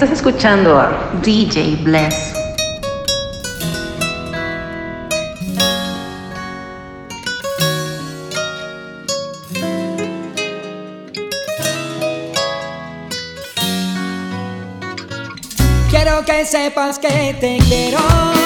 Estás escuchando a DJ Bless. Quiero que sepas que te quiero.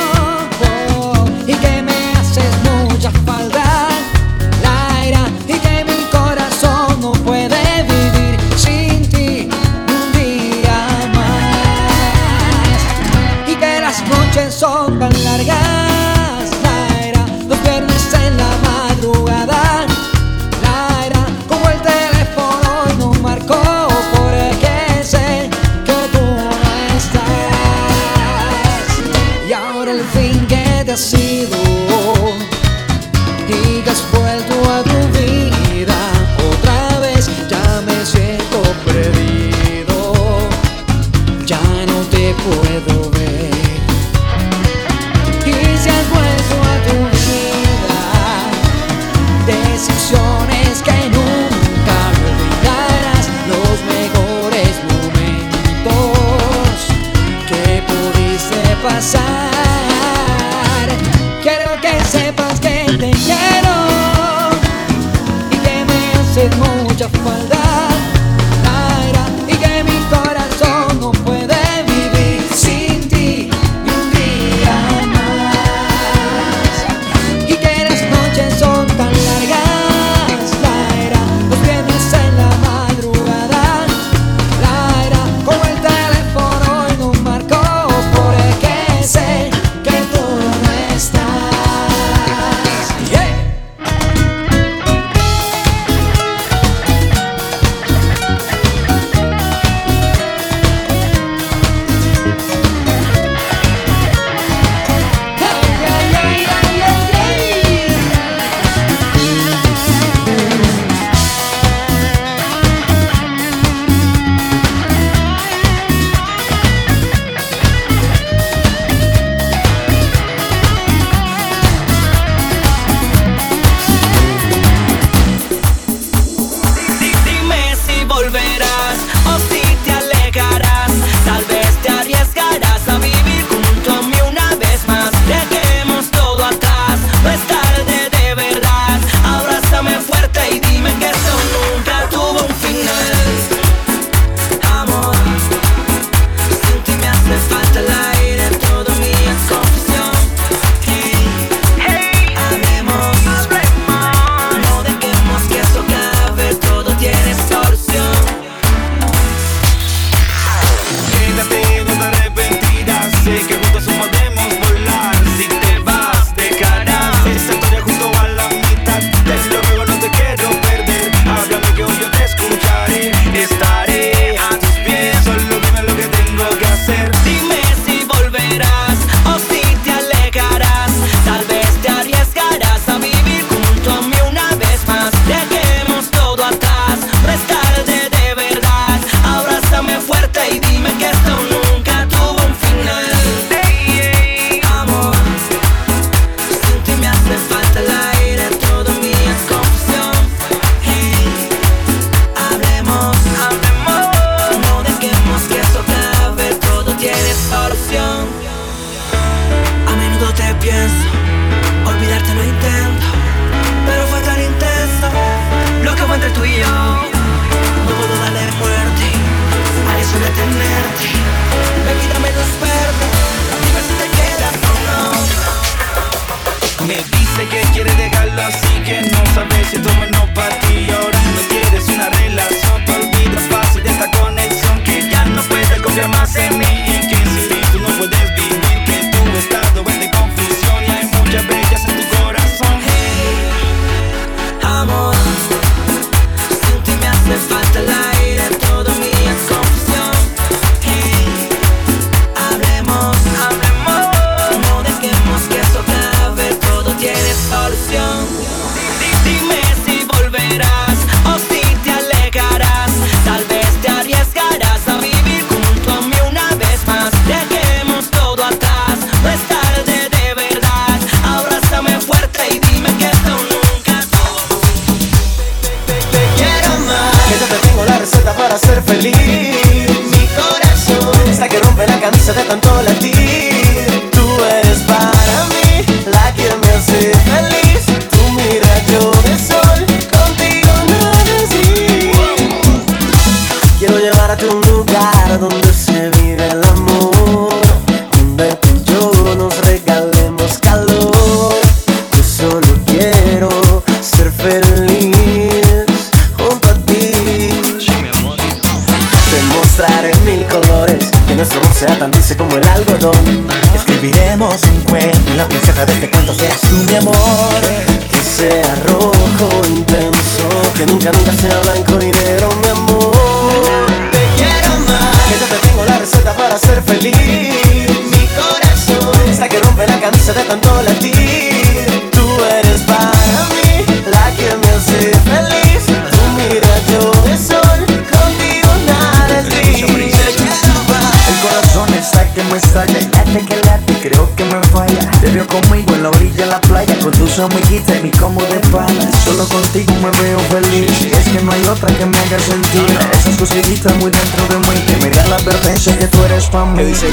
advertencia que tú eres pa' mí. Dice?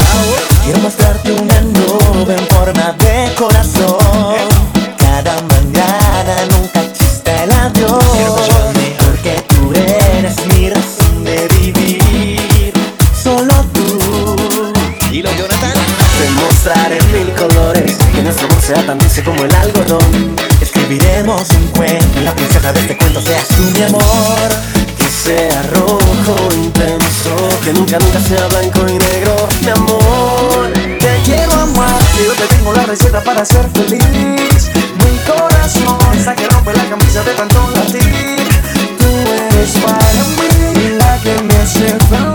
Quiero mostrarte una nube en forma de corazón. Cada mañana nunca existe el adiós. Porque tú eres mi razón de vivir. Solo tú. Y lo Jonathan. Te mostraré mil colores. Que nuestro amor sea tan dulce como el algodón. Escribiremos un cuento. La princesa de este cuento seas tú, mi amor. Que sea rojo que nunca, nunca sea blanco y negro, mi amor. Te quiero amar, y yo te tengo la receta para ser feliz. Mi corazón, hasta que rompe la camisa de tanto latir. Tú eres para mí la que me hace feliz.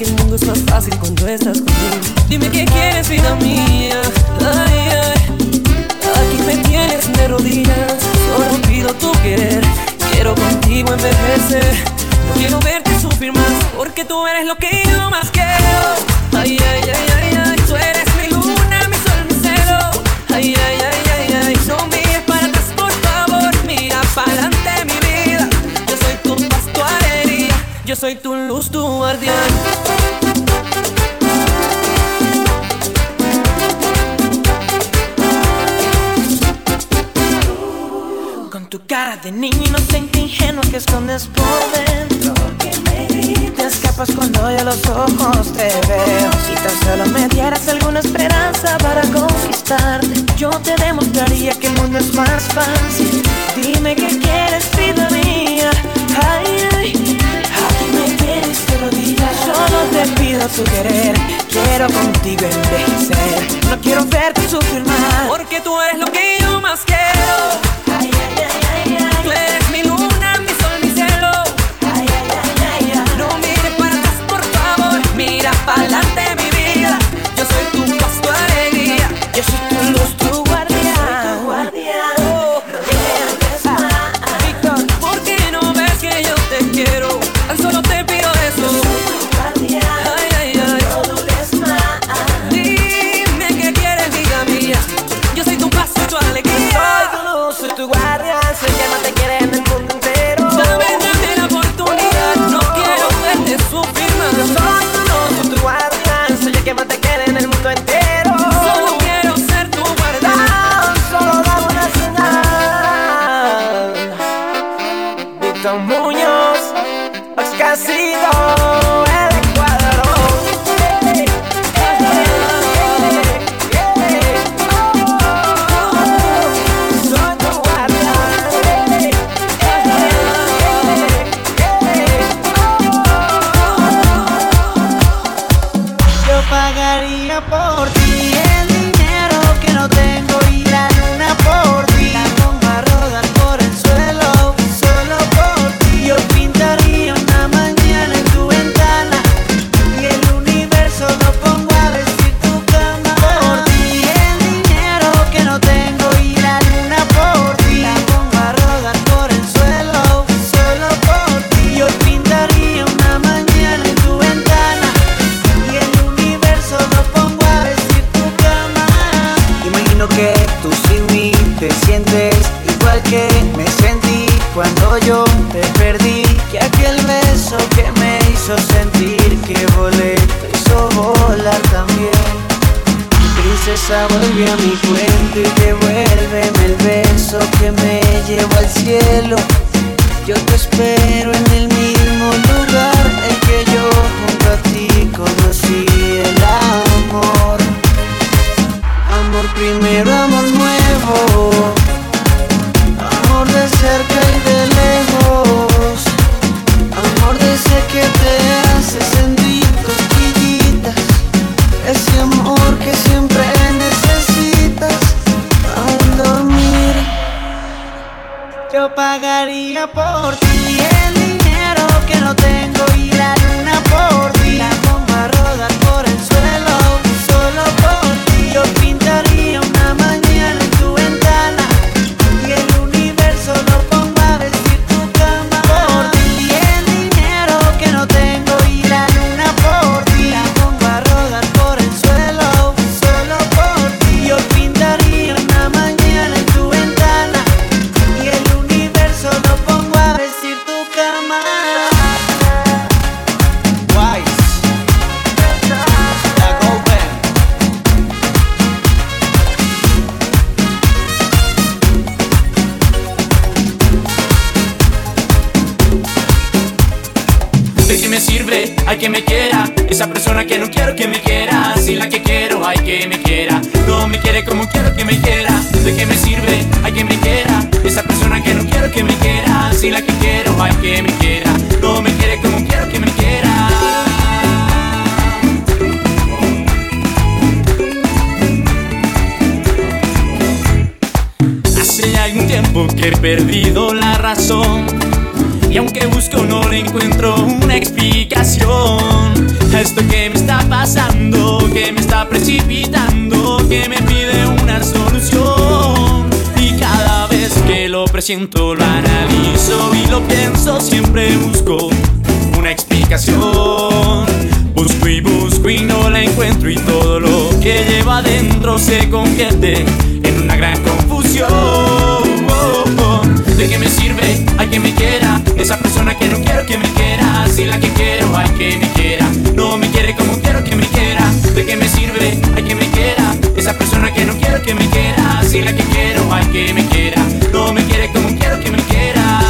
que el mundo es más fácil cuando estás conmigo. Dime qué quieres, vida mía. Ay, ay. Aquí me tienes de rodillas, solo pido tu querer. Quiero contigo envejecer. No quiero verte sufrir más, porque tú eres lo que yo más quiero. Ay, ay, ay, ay. soy tu luz, tu guardián. Con tu cara de niño inocente, ingenua que escondes por dentro. Te escapas cuando ya los ojos te veo. Si tan solo me dieras alguna esperanza para conquistarte, yo te demostraría que el mundo es más fácil. Dime qué quieres, vida mía. Ay, ay. Solo te pido tu querer, quiero contigo envejecer. No quiero verte sufrir más, porque tú eres lo que yo más quiero. Tú eres persona que no quiero que me quiera. Si la que quiero, hay que me quiera. No me quiere como quiero que me quiera. ¿De qué me sirve? Hay que me quiera. Esa persona que no quiero que me quiera. Si la que quiero, hay que me quiera. No me quiere como quiero que me quiera. Hace algún tiempo que he perdido la razón. Y aunque busco no le encuentro una explicación esto que me está pasando, que me está precipitando, que me pide una solución. Y cada vez que lo presiento lo analizo y lo pienso, siempre busco una explicación. Busco y busco y no la encuentro y todo lo que lleva adentro se convierte en una gran confusión. ¿De qué me sirve? Hay que me quiera Esa persona que no quiero que me quiera. Si la que quiero hay que me quiera. No me quiere como quiero que me quiera. ¿De qué me sirve? Hay que me quiera. Esa persona que no quiero que me quiera. Si la que quiero hay que me quiera. No me quiere como quiero que me quiera.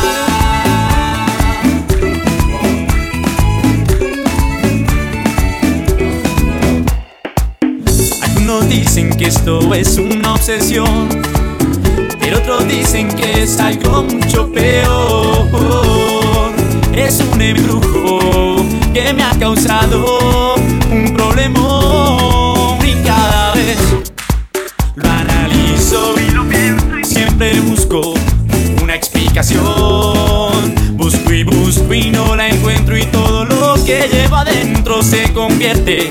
Algunos dicen que esto es una obsesión pero otros dicen que es algo mucho peor. Es un embrujo que me ha causado un problema y cada vez lo analizo y lo pienso y siempre busco una explicación. Busco y busco y no la encuentro y todo lo que lleva adentro se convierte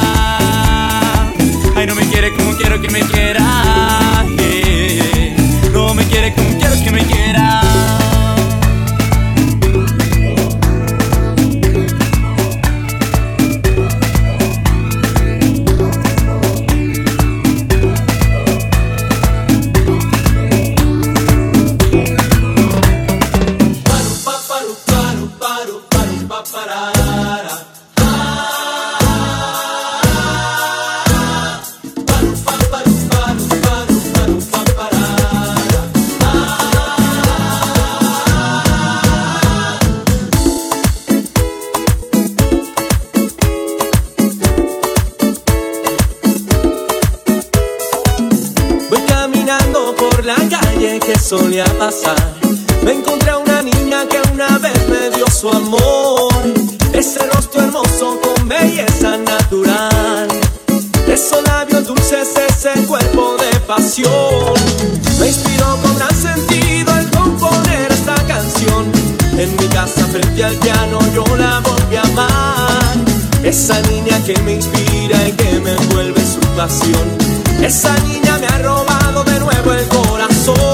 quiero que me quiera Me encontré a una niña que una vez me dio su amor. Ese rostro hermoso con belleza natural. Esos labios dulces, ese cuerpo de pasión. Me inspiró con gran sentido el componer esta canción. En mi casa frente al piano yo la volví a amar. Esa niña que me inspira y que me envuelve su pasión. Esa niña me ha robado de nuevo el corazón.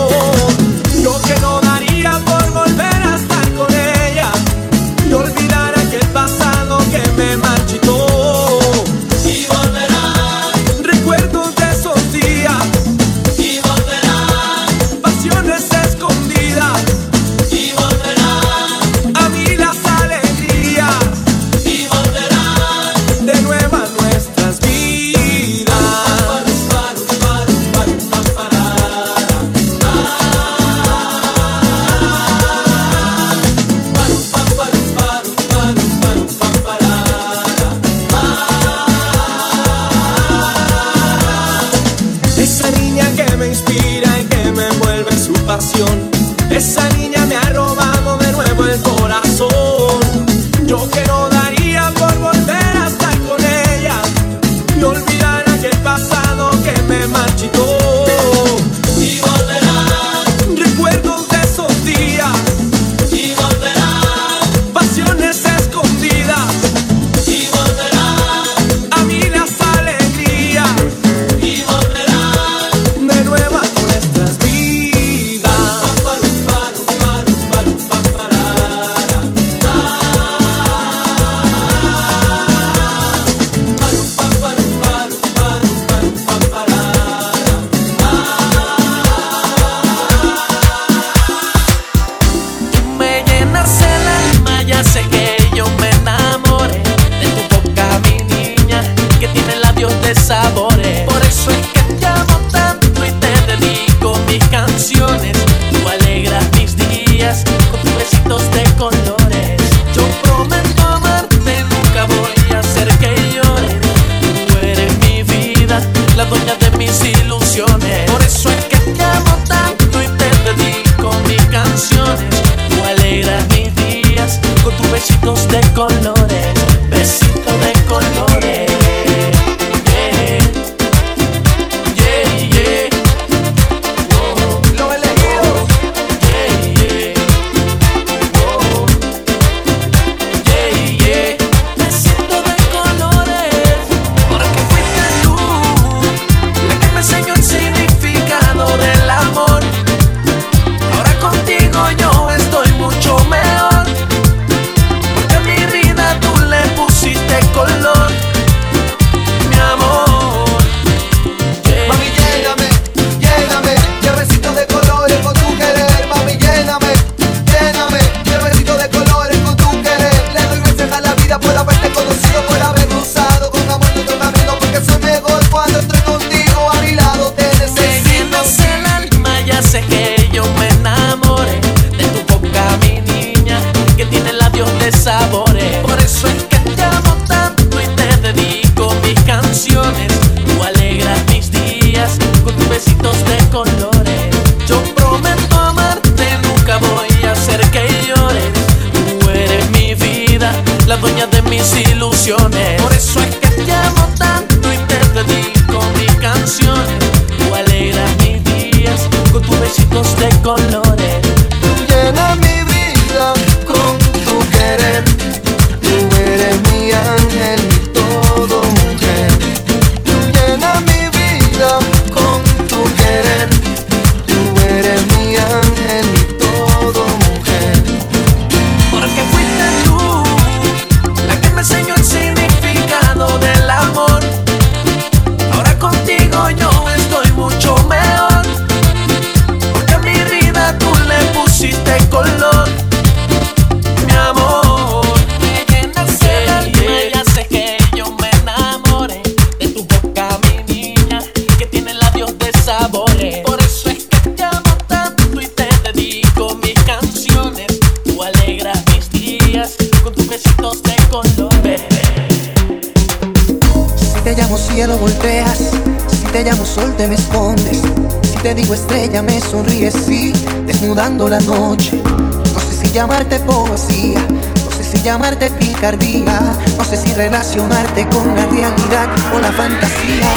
me escondes. Si te digo estrella, me sonríes, sí, desnudando la noche. No sé si llamarte poesía, no sé si llamarte picardía, no sé si relacionarte con la realidad o la fantasía.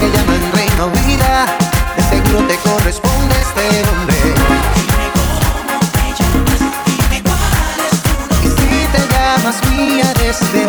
Te llaman reina o vida, de seguro te corresponde este nombre. Dime cuál es tu nombre. Y si te llamas mía desde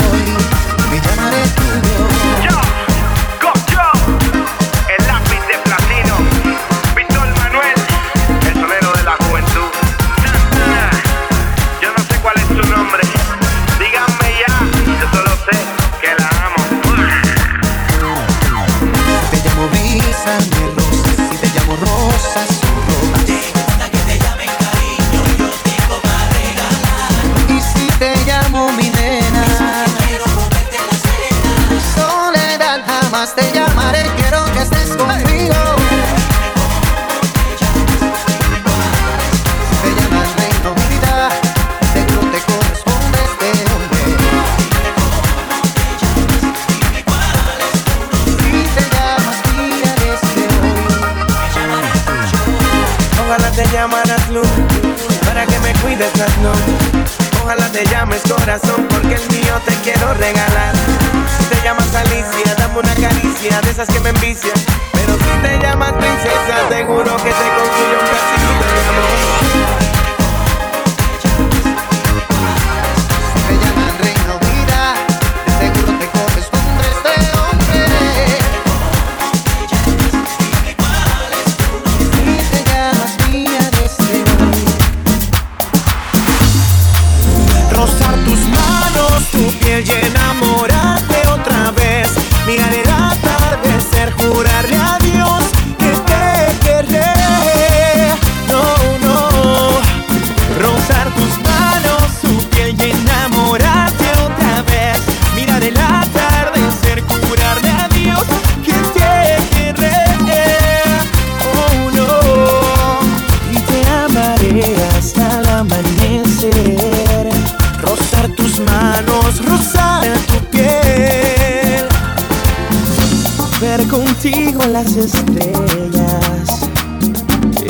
estrellas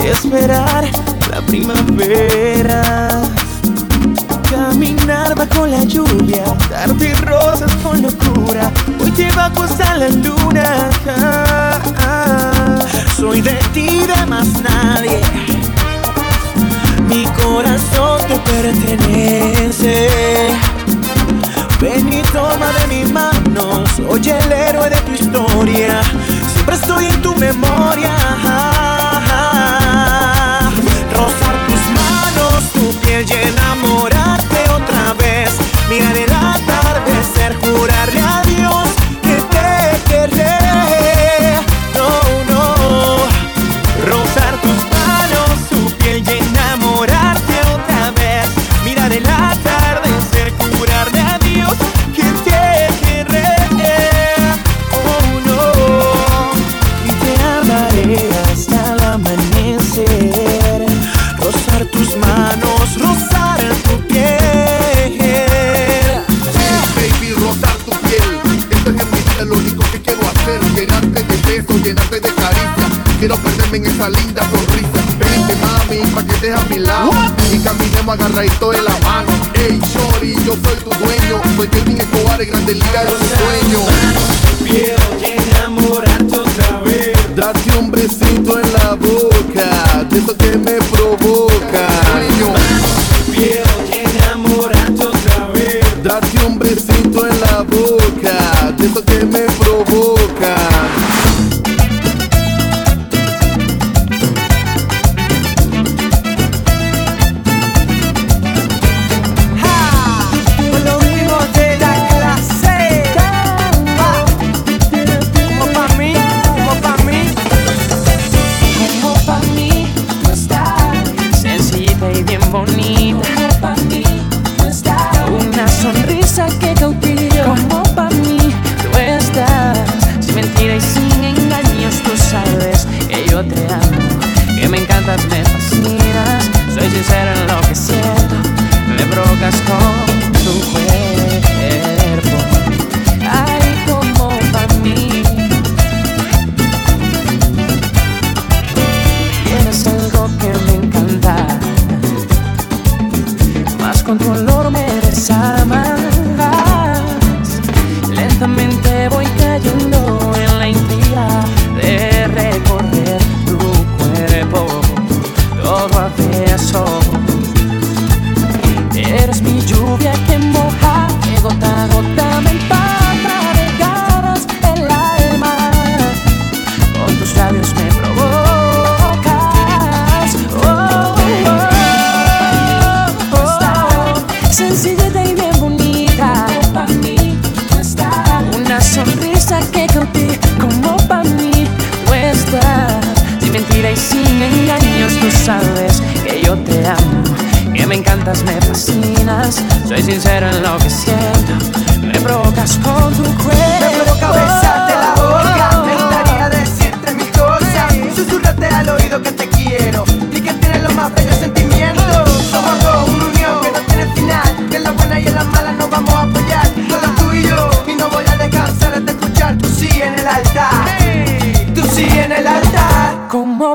esperar la primavera. Caminar bajo la lluvia, darte rosas con locura, hoy te vamos a la luna. Soy de ti, de más nadie. Mi corazón te pertenece. Ven y toma de mis manos, oye el héroe de tu historia Estoy en tu memoria. Agarradito de la mano. Ey, shorty, yo soy tu dueño. Soy Kevin Escobar, el grande liga de tu sueño. Quiero enamorarte otra vez. Date un besito en la boca. De eso que me provoca. Quiero enamorarte otra vez. Date un besito en la boca.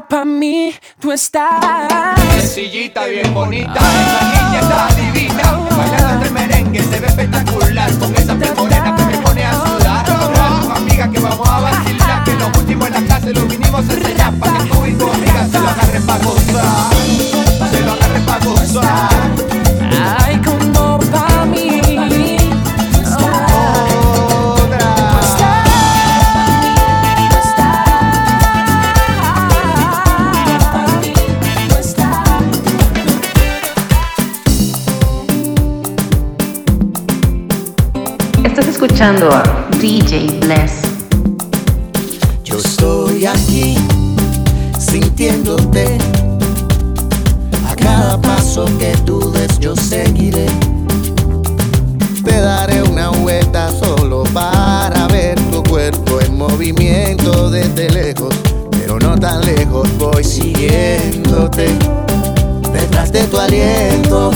Pa' mí tú estás. Sencillita, bien bonita, esa niña está divina. Bailando entre merengue se ve espectacular. Con esa piel que me pone a sudar. Vamos, amiga, que vamos a vacilar. Que lo último en la clase lo vinimos a enseñar. Pa' que tú y tu amiga se lo agarren pa' gozar. Se lo agarren pa' gozar. A DJ Bless. Yo estoy aquí sintiéndote. A cada paso que tú des yo seguiré. Te daré una vuelta solo para ver tu cuerpo en movimiento desde lejos. Pero no tan lejos voy siguiéndote. Detrás de tu aliento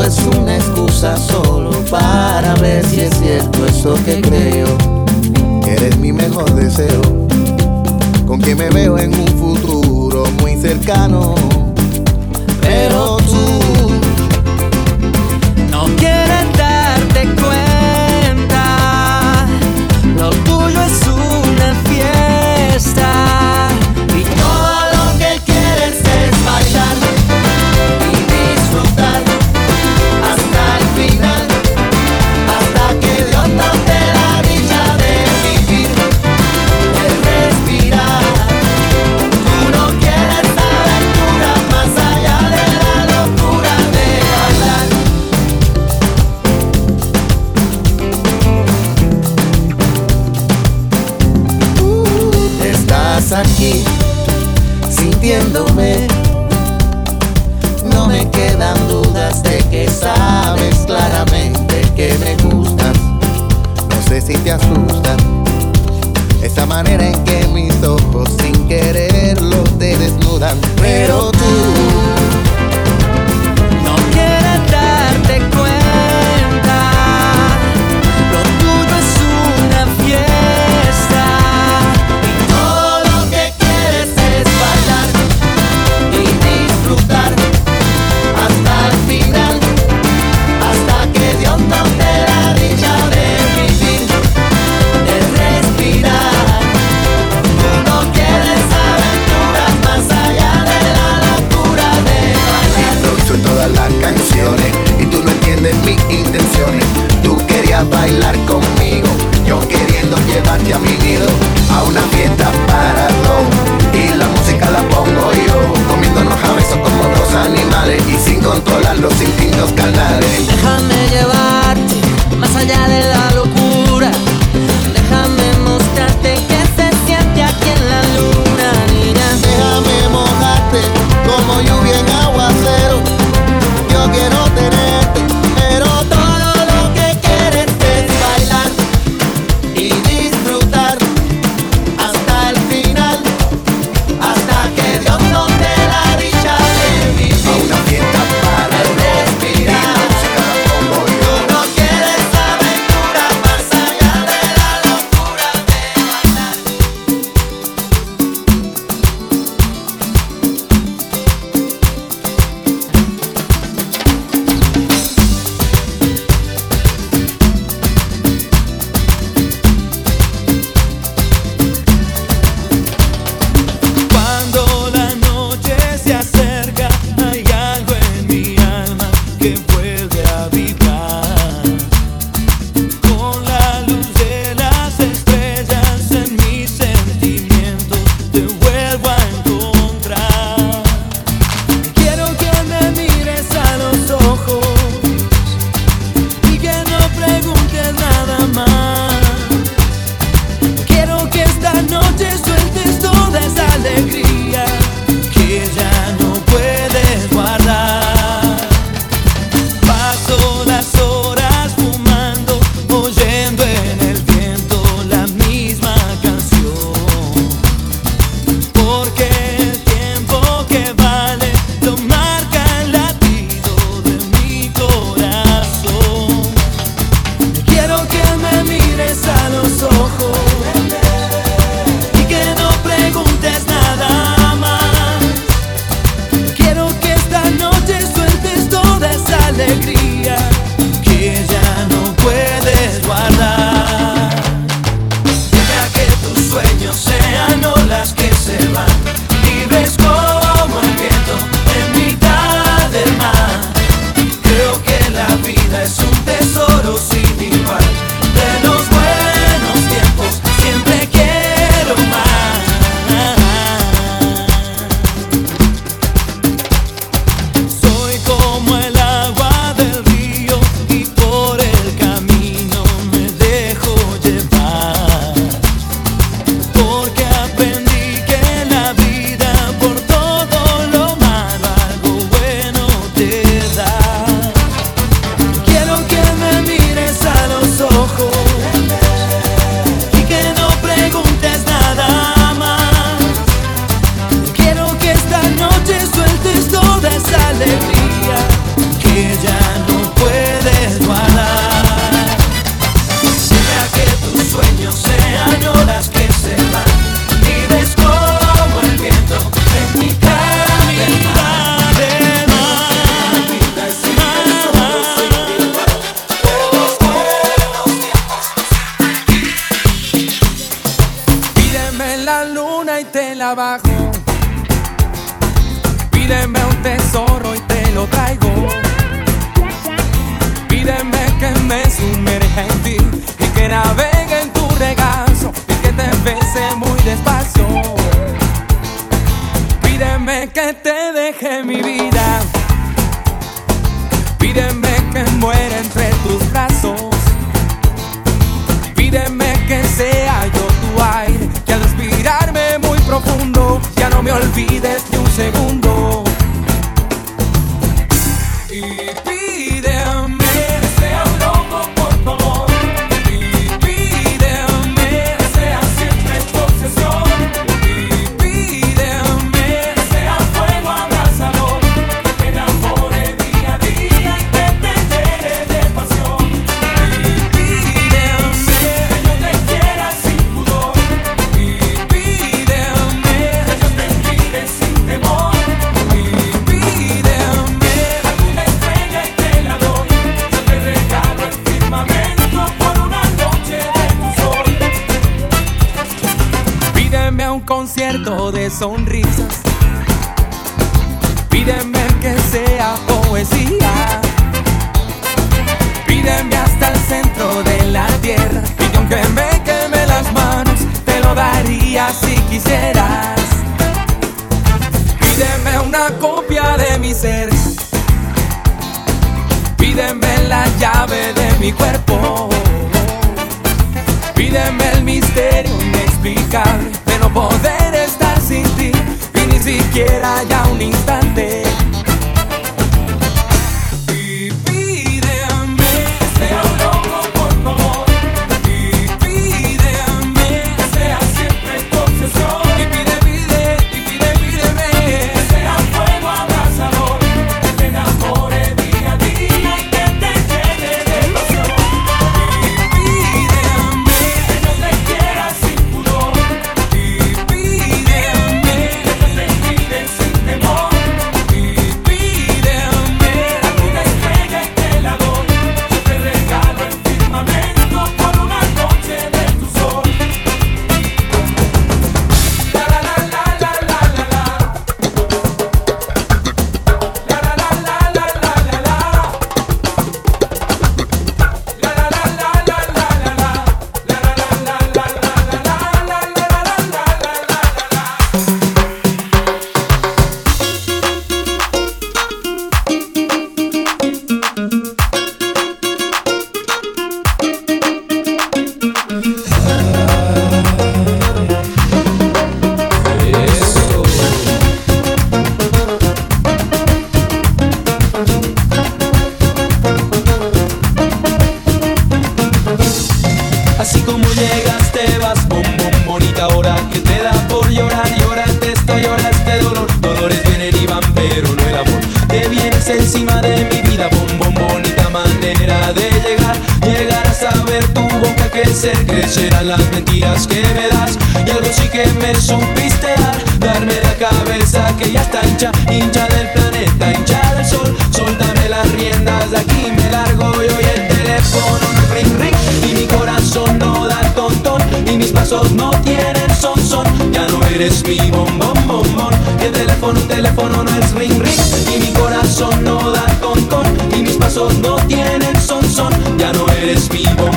es una excusa solo para ver si es cierto eso que creo. Eres mi mejor deseo, con quien me veo en un futuro muy cercano. Pero tú no me quedan dudas de que sabes claramente que me gustas. No sé si te asusta esa manera en que mis ojos sin quererlo te desnudan, pero tú bailar conmigo. Yo queriendo llevarte a mi nido, a una fiesta para dos. Y la música la pongo yo, comiéndonos a besos como dos animales y sin controlar los instintos carnales. Déjame llevarte más allá de la locura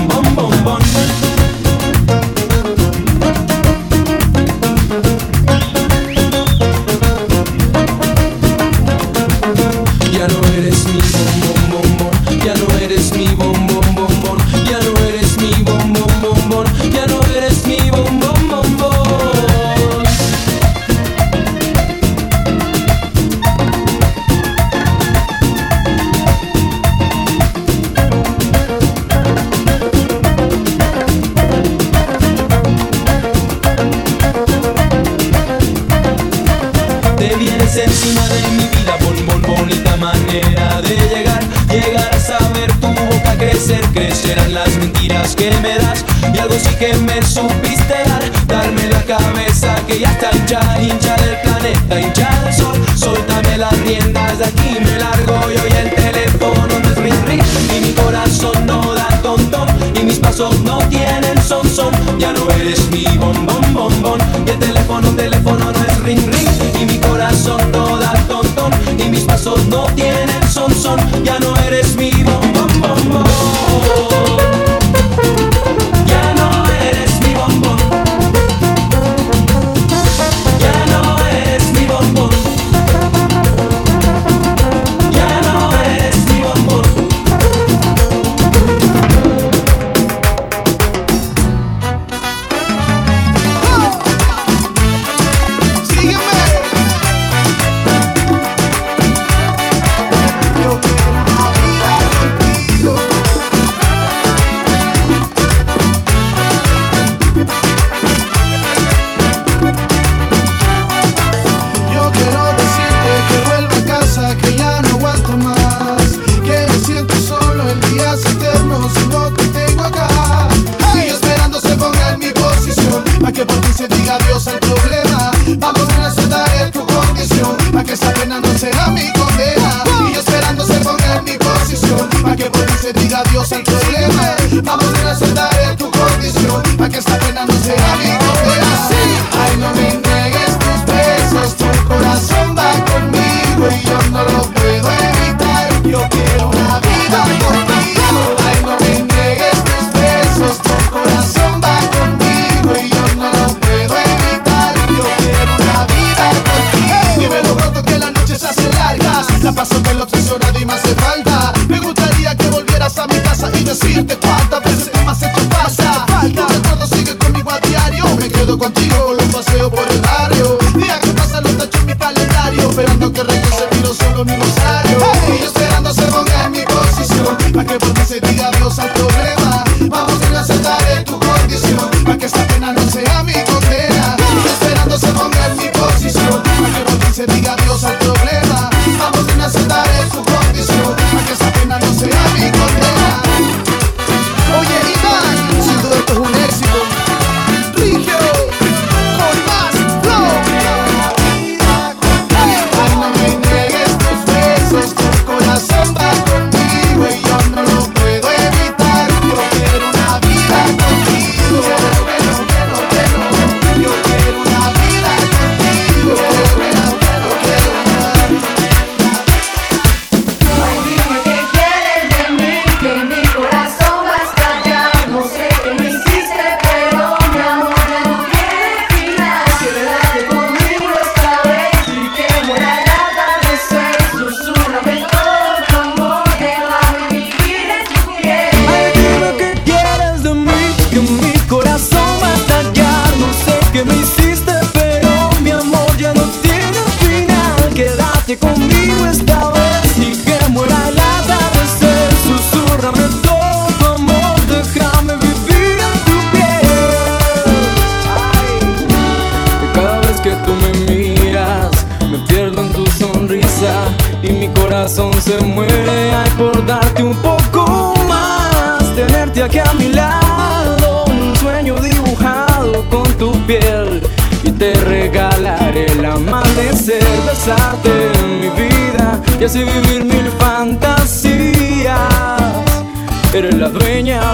mi bombón bombón y bombón. y vivir mil fantasías. Eres la dueña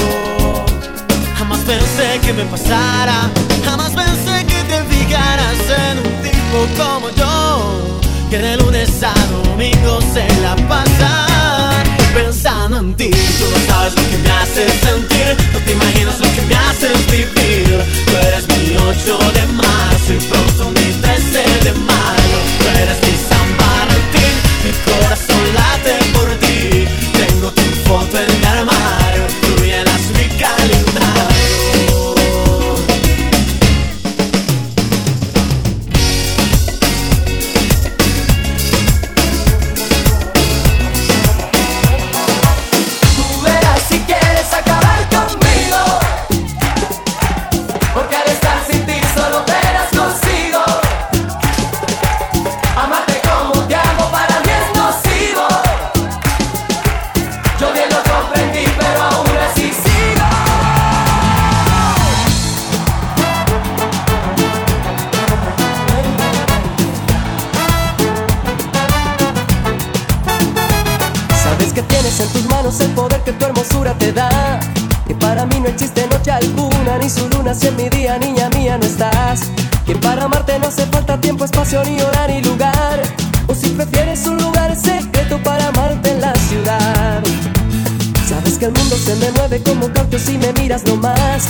Pensé que me pasara, jamás pensé que te fijaras en un tipo como yo, que de lunes a domingo se la pasa pensando en ti. Tú no sabes lo que me haces sentir, no te imaginas lo que me haces vivir. Tú eres mi 8 de marzo y pronto mi 13 de mayo. Tú eres mi San Valentín, mi corazón late por ti. Tengo tu foto en mi armario, alguna, ni su luna si en mi día, niña mía, no estás. Que para amarte no hace falta tiempo, espacio, ni hora, ni lugar. O si prefieres un lugar secreto para amarte en la ciudad. Sabes que el mundo se me mueve como caucho si me miras nomás.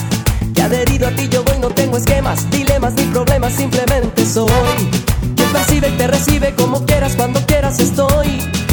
Que adherido a ti yo voy, no tengo esquemas, dilemas ni problemas, simplemente soy. Que percibe y te recibe como quieras, cuando quieras estoy.